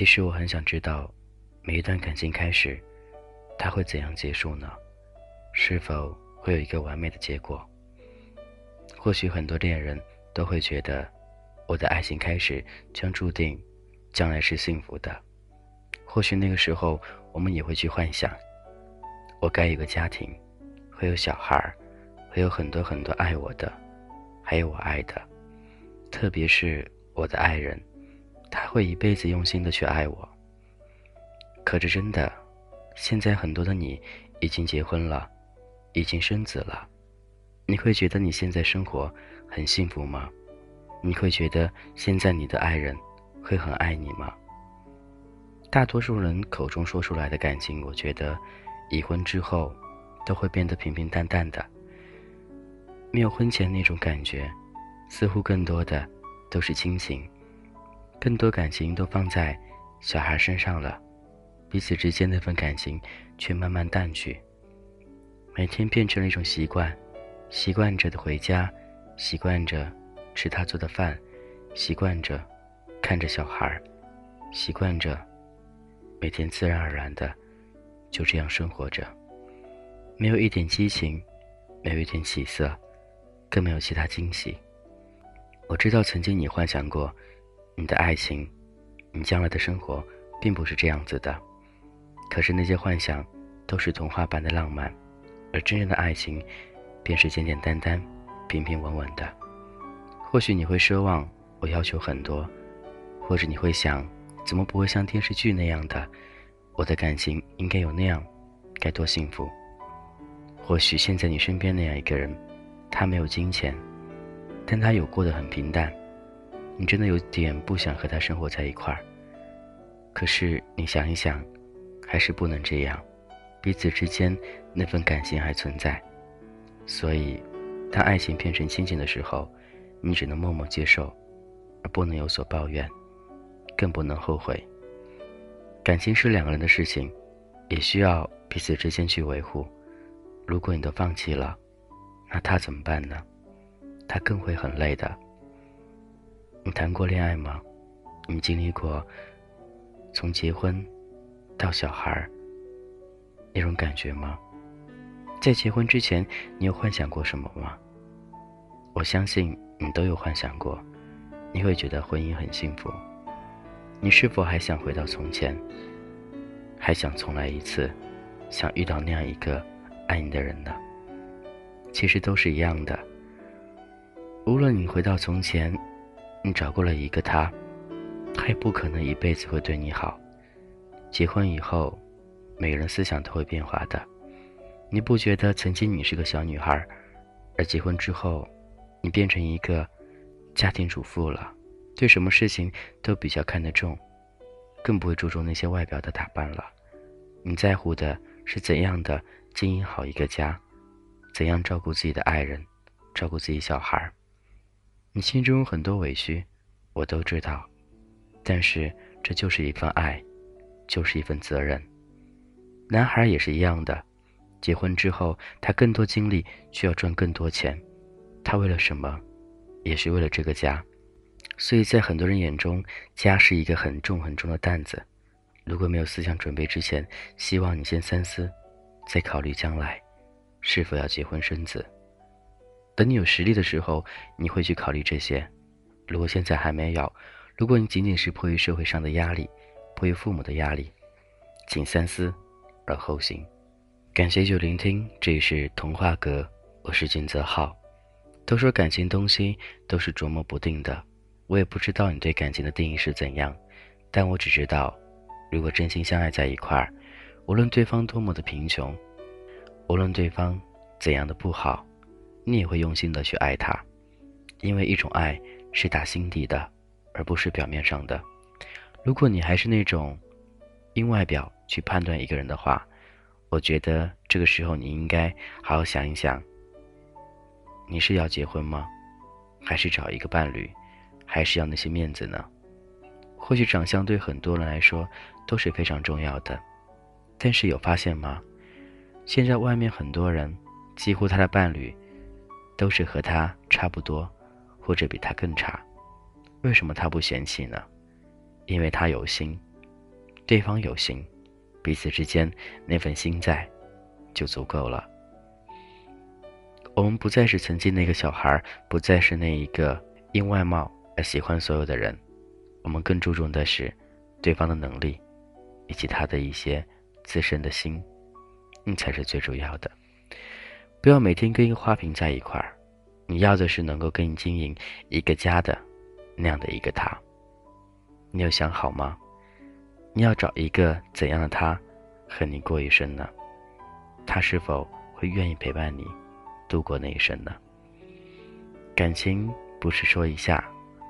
其实我很想知道，每一段感情开始，它会怎样结束呢？是否会有一个完美的结果？或许很多恋人都会觉得，我的爱情开始将注定将来是幸福的。或许那个时候，我们也会去幻想，我该有个家庭，会有小孩，会有很多很多爱我的，还有我爱的，特别是我的爱人。他会一辈子用心的去爱我。可是真的，现在很多的你已经结婚了，已经生子了，你会觉得你现在生活很幸福吗？你会觉得现在你的爱人会很爱你吗？大多数人口中说出来的感情，我觉得，已婚之后，都会变得平平淡淡的，没有婚前那种感觉，似乎更多的都是亲情。更多感情都放在小孩身上了，彼此之间那份感情却慢慢淡去。每天变成了一种习惯，习惯着的回家，习惯着吃他做的饭，习惯着看着小孩，习惯着每天自然而然的就这样生活着，没有一点激情，没有一点起色，更没有其他惊喜。我知道曾经你幻想过。你的爱情，你将来的生活，并不是这样子的。可是那些幻想，都是童话般的浪漫，而真正的爱情，便是简简单单、平平稳稳的。或许你会奢望我要求很多，或者你会想，怎么不会像电视剧那样的？我的感情应该有那样，该多幸福。或许现在你身边那样一个人，他没有金钱，但他有过得很平淡。你真的有点不想和他生活在一块儿，可是你想一想，还是不能这样，彼此之间那份感情还存在，所以，当爱情变成亲情的时候，你只能默默接受，而不能有所抱怨，更不能后悔。感情是两个人的事情，也需要彼此之间去维护。如果你都放弃了，那他怎么办呢？他更会很累的。你谈过恋爱吗？你经历过从结婚到小孩那种感觉吗？在结婚之前，你有幻想过什么吗？我相信你都有幻想过，你会觉得婚姻很幸福。你是否还想回到从前？还想重来一次？想遇到那样一个爱你的人呢？其实都是一样的。无论你回到从前。你找过了一个他，他也不可能一辈子会对你好。结婚以后，每个人思想都会变化的。你不觉得曾经你是个小女孩，而结婚之后，你变成一个家庭主妇了，对什么事情都比较看得重，更不会注重那些外表的打扮了。你在乎的是怎样的经营好一个家，怎样照顾自己的爱人，照顾自己小孩。你心中有很多委屈，我都知道，但是这就是一份爱，就是一份责任。男孩也是一样的，结婚之后，他更多精力需要赚更多钱，他为了什么？也是为了这个家。所以在很多人眼中，家是一个很重很重的担子。如果没有思想准备之前，希望你先三思，再考虑将来是否要结婚生子。等你有实力的时候，你会去考虑这些。如果现在还没有，如果你仅仅是迫于社会上的压力，迫于父母的压力，请三思而后行。感谢就聆听，这里是童话阁，我是金泽浩。都说感情东西都是琢磨不定的，我也不知道你对感情的定义是怎样，但我只知道，如果真心相爱在一块儿，无论对方多么的贫穷，无论对方怎样的不好。你也会用心的去爱他，因为一种爱是打心底的，而不是表面上的。如果你还是那种因外表去判断一个人的话，我觉得这个时候你应该好好想一想：你是要结婚吗？还是找一个伴侣？还是要那些面子呢？或许长相对很多人来说都是非常重要的，但是有发现吗？现在外面很多人，几乎他的伴侣。都是和他差不多，或者比他更差，为什么他不嫌弃呢？因为他有心，对方有心，彼此之间那份心在，就足够了。我们不再是曾经那个小孩，不再是那一个因外貌而喜欢所有的人，我们更注重的是对方的能力，以及他的一些自身的心，那才是最主要的。不要每天跟一个花瓶在一块儿，你要的是能够跟你经营一个家的那样的一个他。你有想好吗？你要找一个怎样的他和你过一生呢？他是否会愿意陪伴你？度过那一生呢？感情不是说一下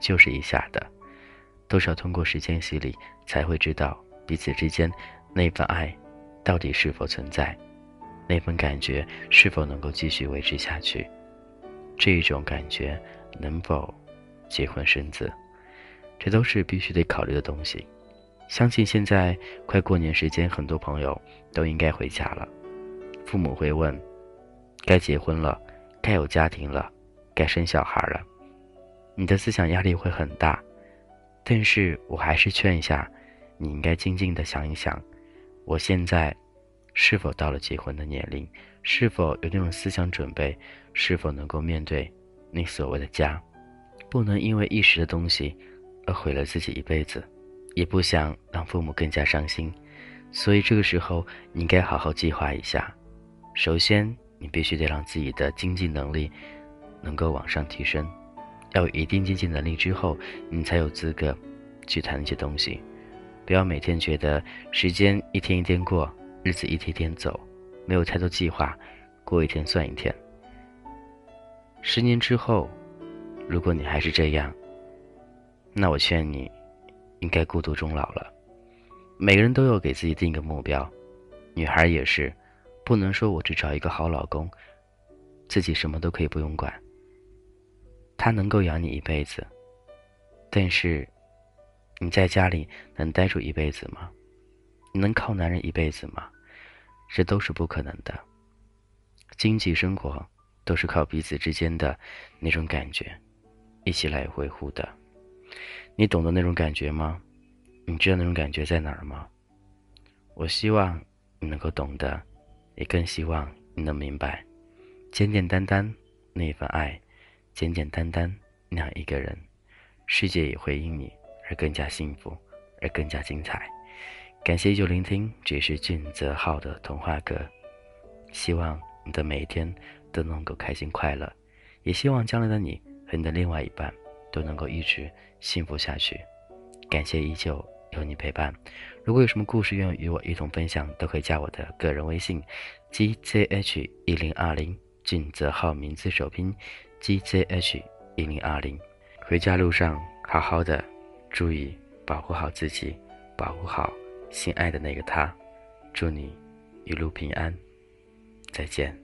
就是一下的，都是要通过时间洗礼，才会知道彼此之间那份爱到底是否存在，那份感觉是否能够继续维持下去，这一种感觉能否结婚生子，这都是必须得考虑的东西。相信现在快过年时间，很多朋友都应该回家了，父母会问。该结婚了，该有家庭了，该生小孩了，你的思想压力会很大，但是我还是劝一下，你应该静静的想一想，我现在是否到了结婚的年龄，是否有那种思想准备，是否能够面对那所谓的家，不能因为一时的东西而毁了自己一辈子，也不想让父母更加伤心，所以这个时候你应该好好计划一下，首先。你必须得让自己的经济能力能够往上提升，要有一定经济能力之后，你才有资格去谈那些东西。不要每天觉得时间一天一天过，日子一天天走，没有太多计划，过一天算一天。十年之后，如果你还是这样，那我劝你，应该孤独终老了。每个人都有给自己定一个目标，女孩也是。不能说我只找一个好老公，自己什么都可以不用管。他能够养你一辈子，但是你在家里能待住一辈子吗？你能靠男人一辈子吗？这都是不可能的。经济生活都是靠彼此之间的那种感觉一起来维护的。你懂得那种感觉吗？你知道那种感觉在哪儿吗？我希望你能够懂得。也更希望你能明白，简简单单那份爱，简简单单那样一个人，世界也会因你而更加幸福，而更加精彩。感谢依旧聆听，这是俊泽浩的童话歌。希望你的每一天都能够开心快乐，也希望将来的你和你的另外一半都能够一直幸福下去。感谢依旧。有你陪伴，如果有什么故事愿意与我一同分享，都可以加我的个人微信：gzh 一零二零，俊泽浩名字首拼：gzh 一零二零。回家路上好好的，注意保护好自己，保护好心爱的那个他。祝你一路平安，再见。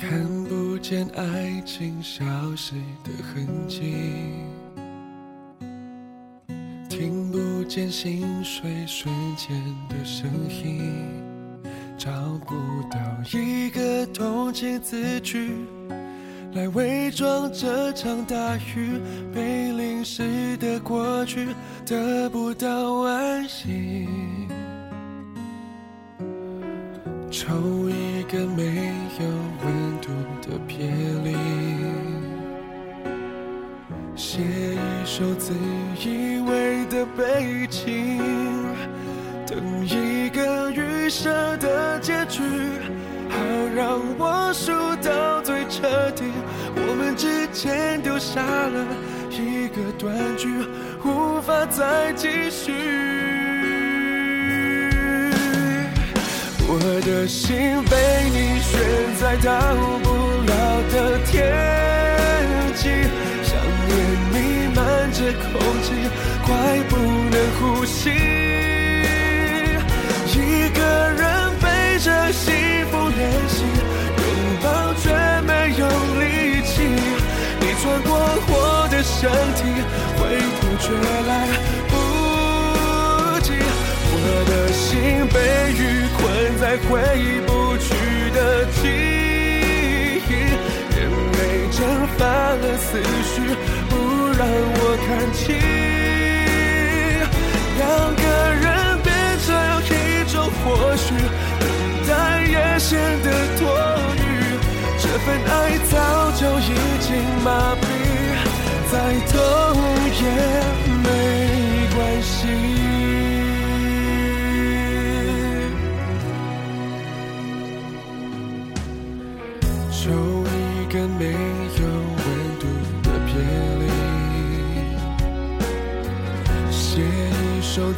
看不见爱情消失的痕迹，听不见心碎瞬间的声音，找不到一个同情字句来伪装这场大雨被淋湿的过去，得不到安心。抽一个没有温度的别离，写一首自以为的悲情，等一个预设的结局，好让我输到最彻底。我们之间丢下了一个断句，无法再继续。我的心被你悬在到不了的天际，想念弥漫着空气，快不能呼吸。一个人背着幸福练习，拥抱却没有力气。你穿过我的身体，回不去来。被雨困在回不去的记忆，眼泪蒸发了思绪，不让我看清。两个人变成一种或许，等待也显得多余。这份爱早就已经麻痹，再痛也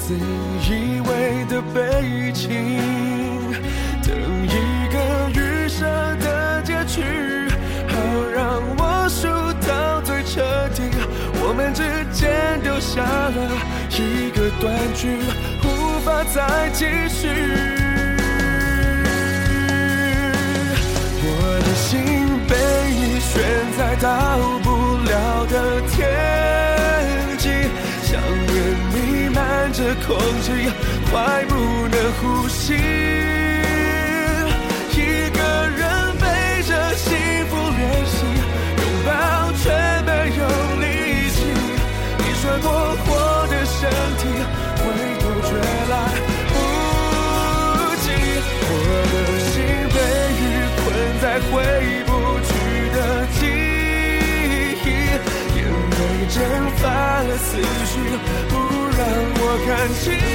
自以为的悲情，等一个预设的结局，好让我输到最彻底。我们之间留下了一个断句，无法再继续。我的心被你悬在到不了的空气，快不能呼吸。一个人背着幸福练习，拥抱却没有力气。你穿过我的身体，回头却来不及。我的心被雨困在回不去的记忆，眼泪蒸发了思绪，我看清。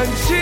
感谢。